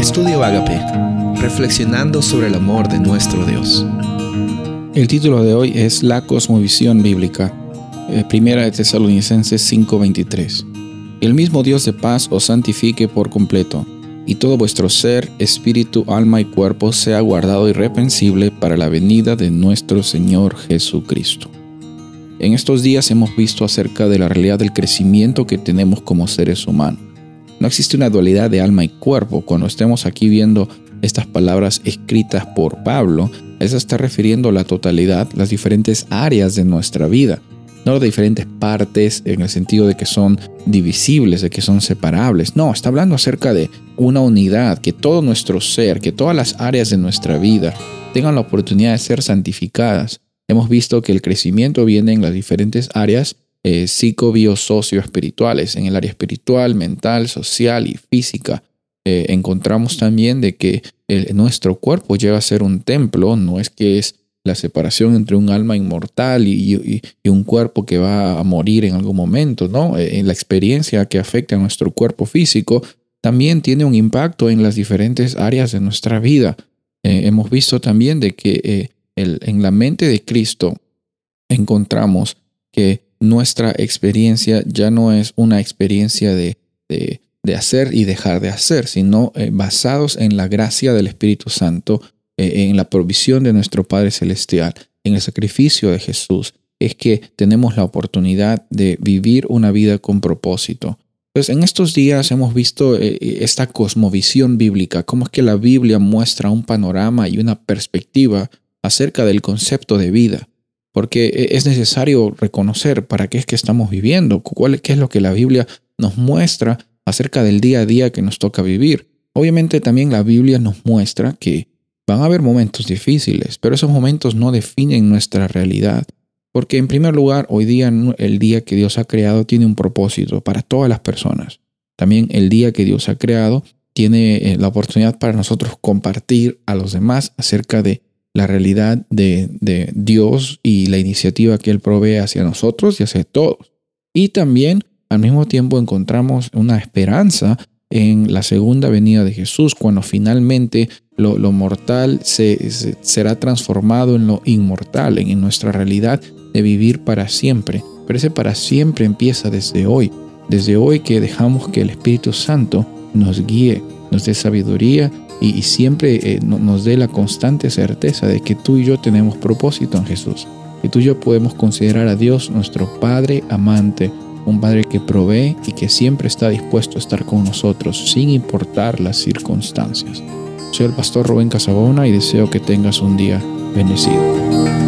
Estudio Agape, reflexionando sobre el amor de nuestro Dios. El título de hoy es La cosmovisión bíblica, eh, primera de Tesalonicenses 5:23. El mismo Dios de paz os santifique por completo, y todo vuestro ser, espíritu, alma y cuerpo sea guardado irreprensible para la venida de nuestro Señor Jesucristo. En estos días hemos visto acerca de la realidad del crecimiento que tenemos como seres humanos. No existe una dualidad de alma y cuerpo. Cuando estemos aquí viendo estas palabras escritas por Pablo, eso está refiriendo a la totalidad, las diferentes áreas de nuestra vida. No de diferentes partes en el sentido de que son divisibles, de que son separables. No, está hablando acerca de una unidad, que todo nuestro ser, que todas las áreas de nuestra vida tengan la oportunidad de ser santificadas hemos visto que el crecimiento viene en las diferentes áreas eh, psico, bio, socio, espirituales. En el área espiritual, mental, social y física. Eh, encontramos también de que nuestro cuerpo llega a ser un templo, no es que es la separación entre un alma inmortal y, un cuerpo que va a morir en algún momento, ¿no? Eh, la experiencia que afecta a nuestro cuerpo físico también tiene un impacto en las diferentes áreas de nuestra vida. hemos visto también de que en la mente de Cristo encontramos que nuestra experiencia ya no es una experiencia de, de, hacer y dejar de hacer, sino eh, basados en la gracia del Espíritu Santo, eh, en la provisión de nuestro Padre Celestial, en el sacrificio de Jesús, es que tenemos la oportunidad de vivir una vida con propósito. Pues en estos días hemos visto eh, esta cosmovisión bíblica, cómo es que la Biblia muestra un panorama y una perspectiva acerca del concepto de vida, porque e, es necesario reconocer para qué es que estamos viviendo, cuál, qué es lo que la Biblia nos muestra acerca del día a día que nos toca vivir. Obviamente también la Biblia nos muestra que van a haber momentos difíciles, pero esos momentos no definen nuestra realidad. Porque en primer lugar, hoy día el día que Dios ha creado tiene un propósito para todas las personas. También el día que Dios ha creado tiene eh, la oportunidad para nosotros compartir a los demás acerca de la realidad de, Dios y la iniciativa que Él provee hacia nosotros y hacia todos. Y también al mismo tiempo encontramos una esperanza en la segunda venida de Jesús, cuando finalmente lo, mortal se, será transformado en lo inmortal, en, nuestra realidad de vivir para siempre. Pero ese para siempre empieza desde hoy, desde hoy que dejamos que el Espíritu Santo nos guíe, nos dé sabiduría y, siempre eh, nos dé la constante certeza de que tú y yo tenemos propósito en Jesús. Que tú y yo podemos considerar a Dios nuestro Padre amante, un Padre que provee y que siempre está dispuesto a estar con nosotros sin importar las circunstancias. Soy el pastor Rubén Casabona y deseo que tengas un día bendecido.